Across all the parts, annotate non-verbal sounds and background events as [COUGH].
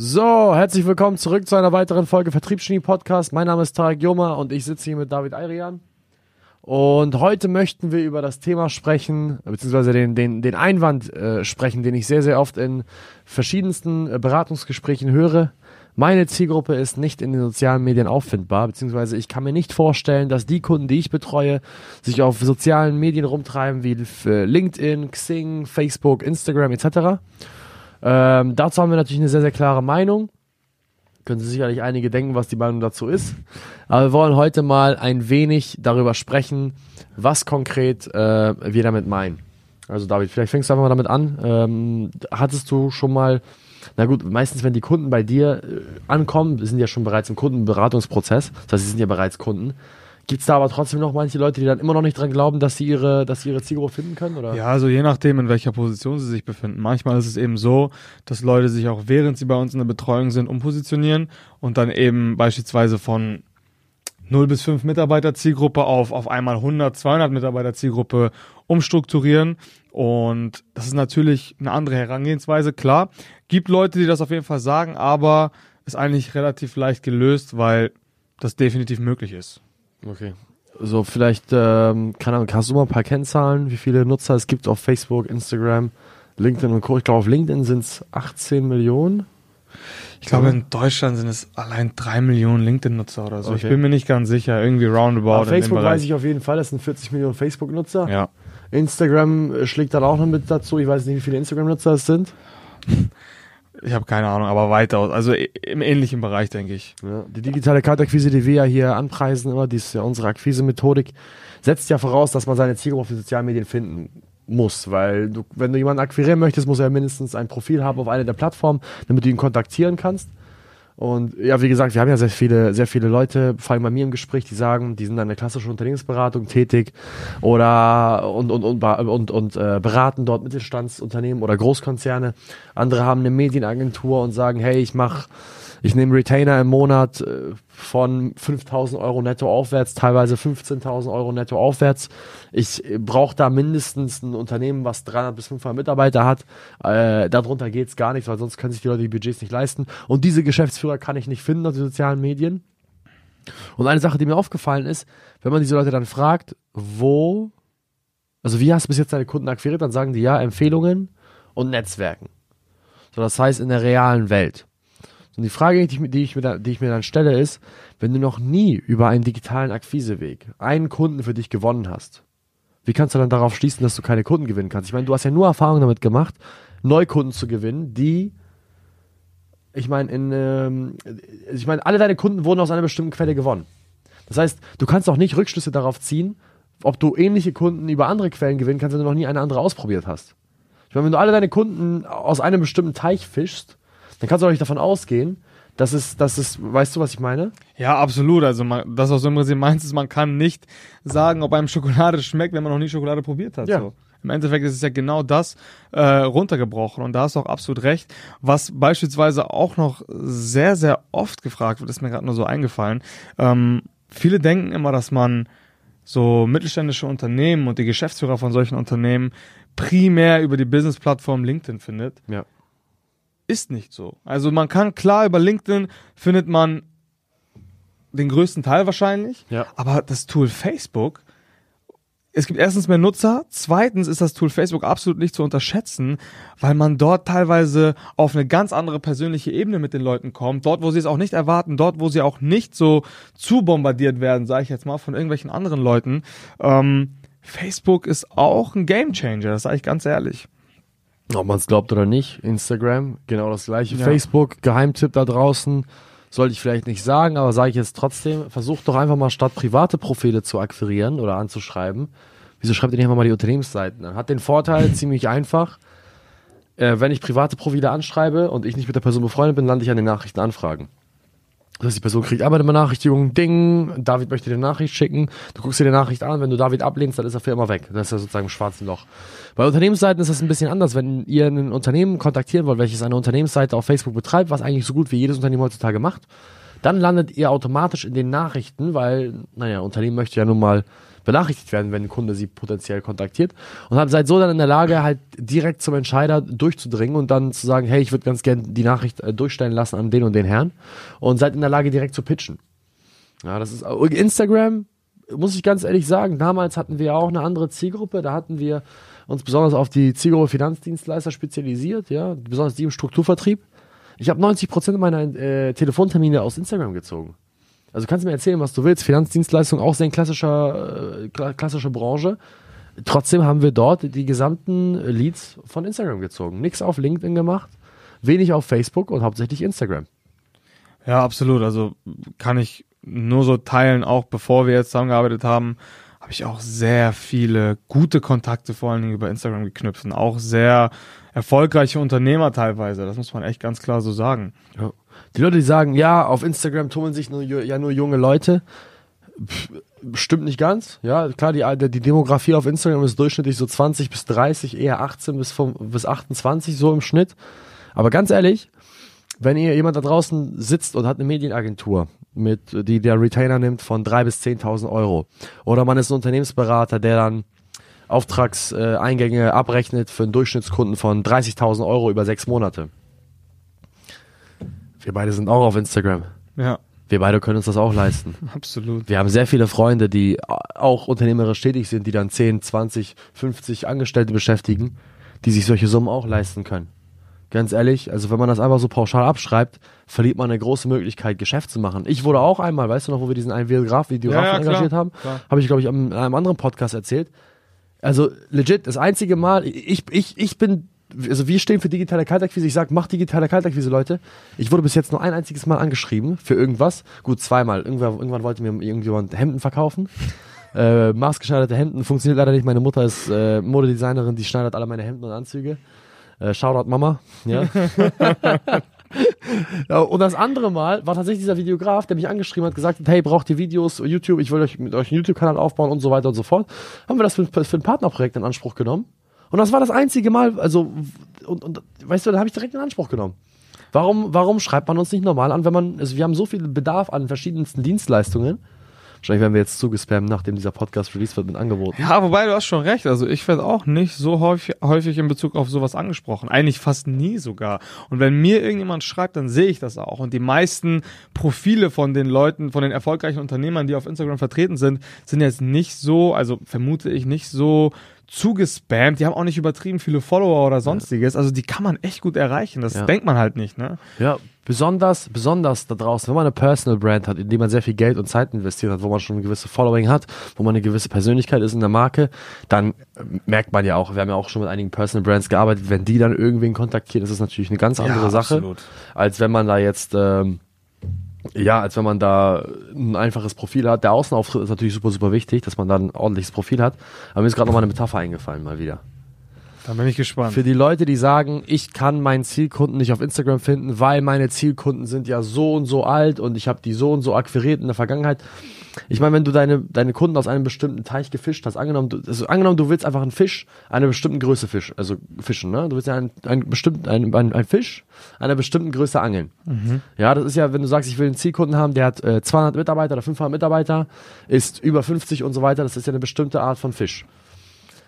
So, herzlich willkommen zurück zu einer weiteren Folge Vertriebsgenie Podcast. Mein Name ist Tarek Joma und ich sitze hier mit David Ayrian. Und heute möchten wir über das Thema sprechen, beziehungsweise den, den, den Einwand äh, sprechen, den ich sehr, sehr oft in verschiedensten äh, Beratungsgesprächen höre. Meine Zielgruppe ist nicht in den sozialen Medien auffindbar, beziehungsweise ich kann mir nicht vorstellen, dass die Kunden, die ich betreue, sich auf sozialen Medien rumtreiben wie äh, LinkedIn, Xing, Facebook, Instagram etc. Ähm, dazu haben wir natürlich eine sehr, sehr klare Meinung. Können Sie sicherlich einige denken, was die Meinung dazu ist. Aber wir wollen heute mal ein wenig darüber sprechen, was konkret äh, wir damit meinen. Also David, vielleicht fängst du einfach mal damit an. Ähm, hattest du schon mal, na gut, meistens wenn die Kunden bei dir äh, ankommen, sind ja schon bereits im Kundenberatungsprozess, das heißt, sie sind ja bereits Kunden, Gibt es da aber trotzdem noch manche Leute, die dann immer noch nicht dran glauben, dass sie ihre, dass sie ihre Zielgruppe finden können? Oder? Ja, also je nachdem, in welcher Position sie sich befinden. Manchmal ist es eben so, dass Leute sich auch während sie bei uns in der Betreuung sind, umpositionieren und dann eben beispielsweise von 0 bis 5 Mitarbeiter Zielgruppe auf auf einmal 100, 200 Mitarbeiter Zielgruppe umstrukturieren. Und das ist natürlich eine andere Herangehensweise. Klar, gibt Leute, die das auf jeden Fall sagen, aber ist eigentlich relativ leicht gelöst, weil das definitiv möglich ist. Okay. So, vielleicht, ähm, keine Ahnung, hast du mal ein paar Kennzahlen, wie viele Nutzer es gibt auf Facebook, Instagram, LinkedIn und Co. Ich glaube, auf LinkedIn sind es 18 Millionen. Ich glaube, in Deutschland sind es allein drei Millionen LinkedIn-Nutzer oder so. Okay. Ich bin mir nicht ganz sicher. Irgendwie roundabout. Auf Facebook weiß ich auf jeden Fall, das sind 40 Millionen Facebook-Nutzer. Ja. Instagram schlägt dann auch noch mit dazu. Ich weiß nicht, wie viele Instagram-Nutzer es sind. [LAUGHS] Ich habe keine Ahnung, aber weiter, also im ähnlichen Bereich, denke ich. Ja, die digitale Kaltakquise, die wir ja hier anpreisen immer, die ist ja unsere Akquise-Methodik, setzt ja voraus, dass man seine Zielgruppe auf den sozialen Medien finden muss, weil du, wenn du jemanden akquirieren möchtest, muss er mindestens ein Profil haben auf einer der Plattformen, damit du ihn kontaktieren kannst. Und ja, wie gesagt, wir haben ja sehr viele, sehr viele Leute, vor allem bei mir im Gespräch, die sagen, die sind in der klassischen Unternehmensberatung tätig oder und und und und, und äh, beraten dort Mittelstandsunternehmen oder Großkonzerne. Andere haben eine Medienagentur und sagen, hey, ich mache ich nehme Retainer im Monat äh, von 5000 Euro netto aufwärts, teilweise 15.000 Euro netto aufwärts. Ich äh, brauche da mindestens ein Unternehmen, was 300 bis 500 Mitarbeiter hat. Äh, darunter geht's gar nicht, weil sonst können sich die Leute die Budgets nicht leisten. Und diese Geschäftsführer kann ich nicht finden auf den sozialen Medien. Und eine Sache, die mir aufgefallen ist, wenn man diese Leute dann fragt, wo, also wie hast du bis jetzt deine Kunden akquiriert, dann sagen die ja Empfehlungen und Netzwerken. So, das heißt in der realen Welt. Und die Frage, die ich, die, ich mir da, die ich mir dann stelle, ist, wenn du noch nie über einen digitalen Akquiseweg einen Kunden für dich gewonnen hast, wie kannst du dann darauf schließen, dass du keine Kunden gewinnen kannst? Ich meine, du hast ja nur Erfahrung damit gemacht, Neukunden zu gewinnen, die, ich meine, in, ähm, ich meine, alle deine Kunden wurden aus einer bestimmten Quelle gewonnen. Das heißt, du kannst auch nicht Rückschlüsse darauf ziehen, ob du ähnliche Kunden über andere Quellen gewinnen kannst, wenn du noch nie eine andere ausprobiert hast. Ich meine, wenn du alle deine Kunden aus einem bestimmten Teich fischst, dann kannst du auch nicht davon ausgehen, dass es, dass es, weißt du, was ich meine? Ja, absolut. Also man, das, was du im Prinzip meinst, ist, man kann nicht sagen, ob einem Schokolade schmeckt, wenn man noch nie Schokolade probiert hat. Ja. So. Im Endeffekt ist es ja genau das äh, runtergebrochen und da hast du auch absolut recht. Was beispielsweise auch noch sehr, sehr oft gefragt wird, ist mir gerade nur so eingefallen. Ähm, viele denken immer, dass man so mittelständische Unternehmen und die Geschäftsführer von solchen Unternehmen primär über die Business-Plattform LinkedIn findet. Ja ist nicht so. Also man kann klar über LinkedIn findet man den größten Teil wahrscheinlich, ja. aber das Tool Facebook, es gibt erstens mehr Nutzer, zweitens ist das Tool Facebook absolut nicht zu unterschätzen, weil man dort teilweise auf eine ganz andere persönliche Ebene mit den Leuten kommt, dort, wo sie es auch nicht erwarten, dort, wo sie auch nicht so zu bombardiert werden, sage ich jetzt mal, von irgendwelchen anderen Leuten. Ähm, Facebook ist auch ein Gamechanger, das sage ich ganz ehrlich. Ob man es glaubt oder nicht, Instagram, genau das gleiche. Ja. Facebook, Geheimtipp da draußen, sollte ich vielleicht nicht sagen, aber sage ich jetzt trotzdem, versucht doch einfach mal statt private Profile zu akquirieren oder anzuschreiben, wieso schreibt ihr nicht einfach mal die Unternehmensseiten an? Hat den Vorteil, [LAUGHS] ziemlich einfach, äh, wenn ich private Profile anschreibe und ich nicht mit der Person befreundet bin, lande ich an den Nachrichtenanfragen. Das heißt, die Person kriegt einmal eine Benachrichtigung, Ding, David möchte dir eine Nachricht schicken, du guckst dir die Nachricht an, wenn du David ablehnst, dann ist er für immer weg. Das ist ja sozusagen im schwarzen Loch. Bei Unternehmensseiten ist das ein bisschen anders. Wenn ihr ein Unternehmen kontaktieren wollt, welches eine Unternehmensseite auf Facebook betreibt, was eigentlich so gut wie jedes Unternehmen heutzutage macht, dann landet ihr automatisch in den Nachrichten, weil, naja, Unternehmen möchte ja nun mal benachrichtigt werden, wenn ein Kunde sie potenziell kontaktiert. Und hab, seid so dann in der Lage, halt direkt zum Entscheider durchzudringen und dann zu sagen, hey, ich würde ganz gerne die Nachricht äh, durchstellen lassen an den und den Herrn. Und seid in der Lage, direkt zu pitchen. Ja, das ist Instagram, muss ich ganz ehrlich sagen, damals hatten wir auch eine andere Zielgruppe, da hatten wir uns besonders auf die Zielgruppe Finanzdienstleister spezialisiert, ja, besonders die im Strukturvertrieb. Ich habe 90 Prozent meiner äh, Telefontermine aus Instagram gezogen. Also kannst du mir erzählen, was du willst. Finanzdienstleistung auch sehr klassischer, äh, klassische Branche. Trotzdem haben wir dort die gesamten Leads von Instagram gezogen. Nichts auf LinkedIn gemacht, wenig auf Facebook und hauptsächlich Instagram. Ja, absolut. Also kann ich nur so teilen, auch bevor wir jetzt zusammengearbeitet haben, habe ich auch sehr viele gute Kontakte vor allen Dingen über Instagram geknüpft und auch sehr erfolgreiche Unternehmer teilweise. Das muss man echt ganz klar so sagen. Ja. Die Leute, die sagen, ja, auf Instagram tummeln sich nur, ja nur junge Leute, Pff, stimmt nicht ganz. Ja, klar, die, die Demografie auf Instagram ist durchschnittlich so 20 bis 30, eher 18 bis, 5, bis 28 so im Schnitt. Aber ganz ehrlich, wenn ihr jemand da draußen sitzt und hat eine Medienagentur, mit, die der Retainer nimmt von 3.000 bis 10.000 Euro, oder man ist ein Unternehmensberater, der dann Auftragseingänge abrechnet für einen Durchschnittskunden von 30.000 Euro über sechs Monate. Wir beide sind auch auf Instagram. Ja. Wir beide können uns das auch leisten. [LAUGHS] Absolut. Wir haben sehr viele Freunde, die auch unternehmerisch tätig sind, die dann 10, 20, 50 Angestellte beschäftigen, die sich solche Summen auch leisten können. Ganz ehrlich, also wenn man das einfach so pauschal abschreibt, verliert man eine große Möglichkeit, Geschäft zu machen. Ich wurde auch einmal, weißt du noch, wo wir diesen einen Videograf-Videografen ja, ja, engagiert haben, habe ich, glaube ich, in einem anderen Podcast erzählt. Also legit, das einzige Mal, ich, ich, ich bin, also wir stehen für digitale Kaltakquise, ich sag, mach digitale Kaltakquise, Leute. Ich wurde bis jetzt nur ein einziges Mal angeschrieben für irgendwas. Gut, zweimal. Irgendwann, irgendwann wollte mir irgendjemand Hemden verkaufen. [LAUGHS] Äh, maßgeschneiderte Hemden funktioniert leider nicht. Meine Mutter ist äh, Modedesignerin, die schneidet alle meine Hemden und Anzüge. Äh, Shoutout Mama. Ja. [LAUGHS] ja, und das andere Mal war tatsächlich dieser Videograf, der mich angeschrieben hat, gesagt hat, hey, braucht ihr Videos, YouTube, ich will euch mit euch einen YouTube-Kanal aufbauen und so weiter und so fort. Haben wir das für, für ein Partnerprojekt in Anspruch genommen. Und das war das einzige Mal, also, und, und weißt du, da habe ich direkt in Anspruch genommen. Warum, warum schreibt man uns nicht normal an, wenn man, also wir haben so viel Bedarf an verschiedensten Dienstleistungen Wahrscheinlich werden wir jetzt zugespammt, nachdem dieser Podcast released wird mit Angeboten. Ja, wobei du hast schon recht. Also ich werde auch nicht so häufig, häufig in Bezug auf sowas angesprochen. Eigentlich fast nie sogar. Und wenn mir irgendjemand schreibt, dann sehe ich das auch. Und die meisten Profile von den Leuten, von den erfolgreichen Unternehmern, die auf Instagram vertreten sind, sind jetzt nicht so, also vermute ich nicht so zugespammt. Die haben auch nicht übertrieben viele Follower oder sonstiges. Also die kann man echt gut erreichen. Das ja. denkt man halt nicht, ne? Ja, besonders, besonders da draußen, wenn man eine Personal Brand hat, in die man sehr viel Geld und Zeit investiert hat, wo man schon eine gewisse Following hat, wo man eine gewisse Persönlichkeit ist in der Marke, dann merkt man ja auch, wir haben ja auch schon mit einigen Personal Brands gearbeitet, wenn die dann irgendwen kontaktieren, ist es natürlich eine ganz andere ja, Sache, absolut. als wenn man da jetzt ähm, ja, als wenn man da ein einfaches Profil hat. Der Außenauftritt ist natürlich super, super wichtig, dass man da ein ordentliches Profil hat. Aber mir ist gerade nochmal eine Metapher eingefallen, mal wieder. Da bin ich gespannt. Für die Leute, die sagen, ich kann meinen Zielkunden nicht auf Instagram finden, weil meine Zielkunden sind ja so und so alt und ich habe die so und so akquiriert in der Vergangenheit. Ich meine, wenn du deine, deine Kunden aus einem bestimmten Teich gefischt hast, angenommen, du, also angenommen, du willst einfach einen Fisch einer bestimmten Größe fisch, also fischen, ne? Du willst ja einen, einen bestimmten, einen, einen, einen Fisch einer bestimmten Größe angeln. Mhm. Ja, das ist ja, wenn du sagst, ich will einen Zielkunden haben, der hat äh, 200 Mitarbeiter oder 500 Mitarbeiter, ist über 50 und so weiter, das ist ja eine bestimmte Art von Fisch.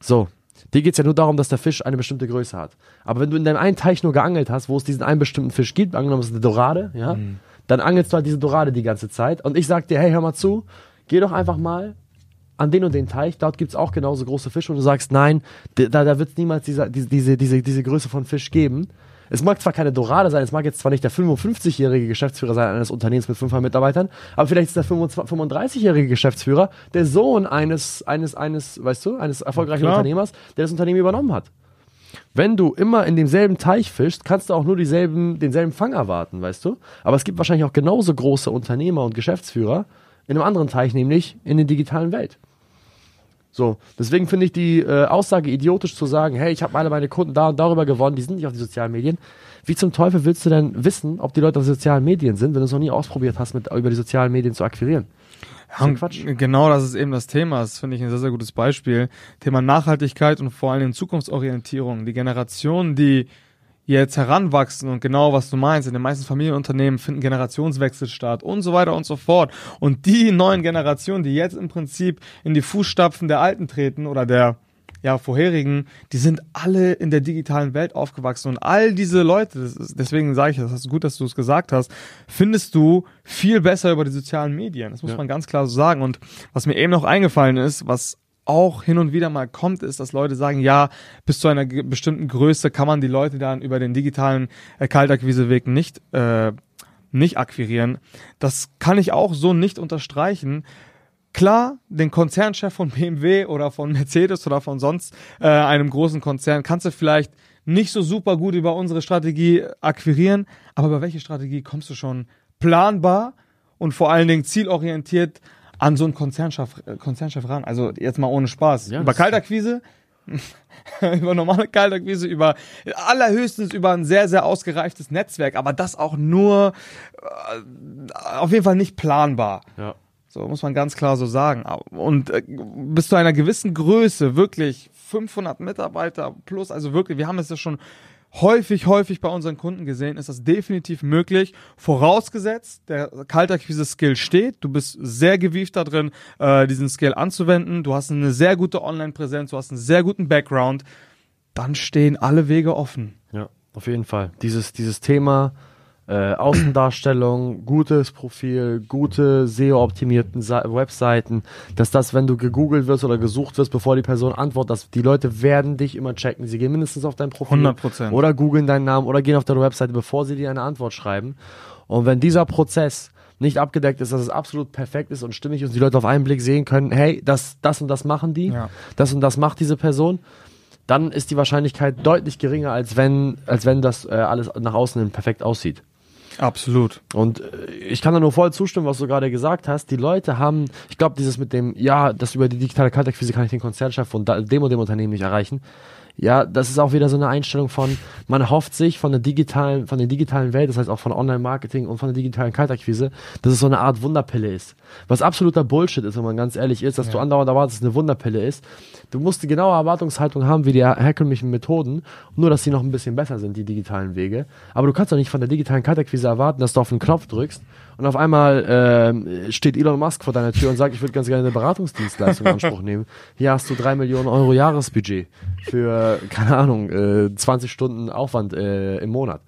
So, Dir geht es ja nur darum, dass der Fisch eine bestimmte Größe hat. Aber wenn du in deinem einen Teich nur geangelt hast, wo es diesen einen bestimmten Fisch gibt, angenommen es ist eine Dorade, ja, mhm. dann angelst du halt diese Dorade die ganze Zeit. Und ich sag dir, hey, hör mal zu, geh doch einfach mal an den und den Teich, dort gibt es auch genauso große Fische und du sagst, nein, da, da wird es niemals diese, diese, diese, diese Größe von Fisch geben. Es mag zwar keine Dorade sein, es mag jetzt zwar nicht der 55-jährige Geschäftsführer sein eines Unternehmens mit 500 Mitarbeitern, aber vielleicht ist der 35-jährige Geschäftsführer der Sohn eines, eines, eines, weißt du, eines erfolgreichen Klar. Unternehmers, der das Unternehmen übernommen hat. Wenn du immer in demselben Teich fischst, kannst du auch nur dieselben, denselben Fang erwarten, weißt du? Aber es gibt wahrscheinlich auch genauso große Unternehmer und Geschäftsführer in einem anderen Teich, nämlich in der digitalen Welt. So, deswegen finde ich die äh, Aussage idiotisch zu sagen, hey, ich habe alle meine Kunden da und darüber gewonnen, die sind nicht auf die sozialen Medien. Wie zum Teufel willst du denn wissen, ob die Leute auf sozialen Medien sind, wenn du es noch nie ausprobiert hast, mit, über die sozialen Medien zu akquirieren? Ja, Quatsch. Genau, das ist eben das Thema. Das finde ich ein sehr, sehr gutes Beispiel. Thema Nachhaltigkeit und vor allem Zukunftsorientierung. Die Generation, die jetzt heranwachsen und genau was du meinst, in den meisten Familienunternehmen finden Generationswechsel statt und so weiter und so fort. Und die neuen Generationen, die jetzt im Prinzip in die Fußstapfen der Alten treten oder der ja, vorherigen, die sind alle in der digitalen Welt aufgewachsen und all diese Leute, ist, deswegen sage ich, das ist gut, dass du es gesagt hast, findest du viel besser über die sozialen Medien. Das muss ja. man ganz klar so sagen. Und was mir eben noch eingefallen ist, was auch hin und wieder mal kommt, ist, dass Leute sagen, ja, bis zu einer bestimmten Größe kann man die Leute dann über den digitalen äh, Kaltakquiseweg nicht, äh, nicht akquirieren. Das kann ich auch so nicht unterstreichen. Klar, den Konzernchef von BMW oder von Mercedes oder von sonst äh, einem großen Konzern kannst du vielleicht nicht so super gut über unsere Strategie akquirieren, aber über welche Strategie kommst du schon planbar und vor allen Dingen zielorientiert an so einen Konzernchef, äh, Konzernchef ran. Also jetzt mal ohne Spaß. Ja, über Kaltakquise, [LAUGHS] über normale Kaltakquise, über allerhöchstens über ein sehr, sehr ausgereiftes Netzwerk, aber das auch nur äh, auf jeden Fall nicht planbar. Ja. So muss man ganz klar so sagen. Und äh, bis zu einer gewissen Größe, wirklich 500 Mitarbeiter plus, also wirklich, wir haben es ja schon häufig, häufig bei unseren Kunden gesehen, ist das definitiv möglich. Vorausgesetzt, der Kaltakquise-Skill steht, du bist sehr gewieft da drin, äh, diesen Skill anzuwenden, du hast eine sehr gute Online-Präsenz, du hast einen sehr guten Background, dann stehen alle Wege offen. Ja, auf jeden Fall. Dieses, dieses Thema äh, Außendarstellung, gutes Profil, gute SEO-optimierten Webseiten, dass das, wenn du gegoogelt wirst oder gesucht wirst, bevor die Person antwortet, dass die Leute werden dich immer checken. Sie gehen mindestens auf dein Profil 100%. oder googeln deinen Namen oder gehen auf deine Webseite, bevor sie dir eine Antwort schreiben. Und wenn dieser Prozess nicht abgedeckt ist, dass es absolut perfekt ist und stimmig ist und die Leute auf einen Blick sehen können, hey, das, das und das machen die, ja. das und das macht diese Person, dann ist die Wahrscheinlichkeit deutlich geringer, als wenn, als wenn das äh, alles nach außen perfekt aussieht. Absolut. Und äh, ich kann da nur voll zustimmen, was du gerade gesagt hast. Die Leute haben, ich glaube, dieses mit dem, ja, das über die digitale Kaltakquise kann ich den Konzernchef von dem und dem Unternehmen nicht erreichen ja, das ist auch wieder so eine Einstellung von, man hofft sich von der digitalen, von der digitalen Welt, das heißt auch von Online-Marketing und von der digitalen Kaltakquise, dass es so eine Art Wunderpille ist. Was absoluter Bullshit ist, wenn man ganz ehrlich ist, dass ja. du andauernd erwartest, dass es eine Wunderpille ist. Du musst die genaue Erwartungshaltung haben wie die herkömmlichen Methoden, nur dass sie noch ein bisschen besser sind, die digitalen Wege. Aber du kannst doch nicht von der digitalen Kaltakquise erwarten, dass du auf den Knopf drückst und auf einmal äh, steht Elon Musk vor deiner Tür und sagt, ich würde ganz gerne eine Beratungsdienstleistung in Anspruch nehmen. Hier hast du drei Millionen Euro Jahresbudget für, keine Ahnung, äh, 20 Stunden Aufwand äh, im Monat.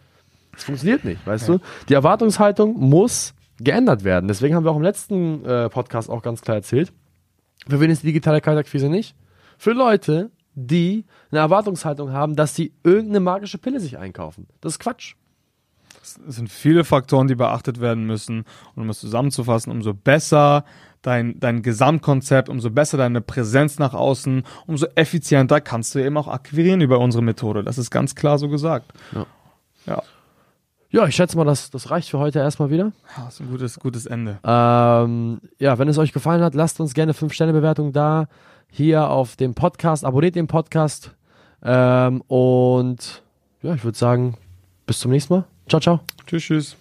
Das funktioniert nicht, weißt ja. du? Die Erwartungshaltung muss geändert werden. Deswegen haben wir auch im letzten äh, Podcast auch ganz klar erzählt, für wen ist die digitale Kaltakquise nicht? Für Leute, die eine Erwartungshaltung haben, dass sie irgendeine magische Pille sich einkaufen. Das ist Quatsch. Es sind viele Faktoren, die beachtet werden müssen. Und um es zusammenzufassen, umso besser dein, dein Gesamtkonzept, umso besser deine Präsenz nach außen, umso effizienter kannst du eben auch akquirieren über unsere Methode. Das ist ganz klar so gesagt. Ja. Ja, ja ich schätze mal, das, das reicht für heute erstmal wieder. Ja, das ist ein gutes, gutes Ende. Ähm, ja, wenn es euch gefallen hat, lasst uns gerne 5-Sterne-Bewertung da. Hier auf dem Podcast. Abonniert den Podcast. Ähm, und ja, ich würde sagen, bis zum nächsten Mal. Ciao, ciao. Tschüss, tschüss.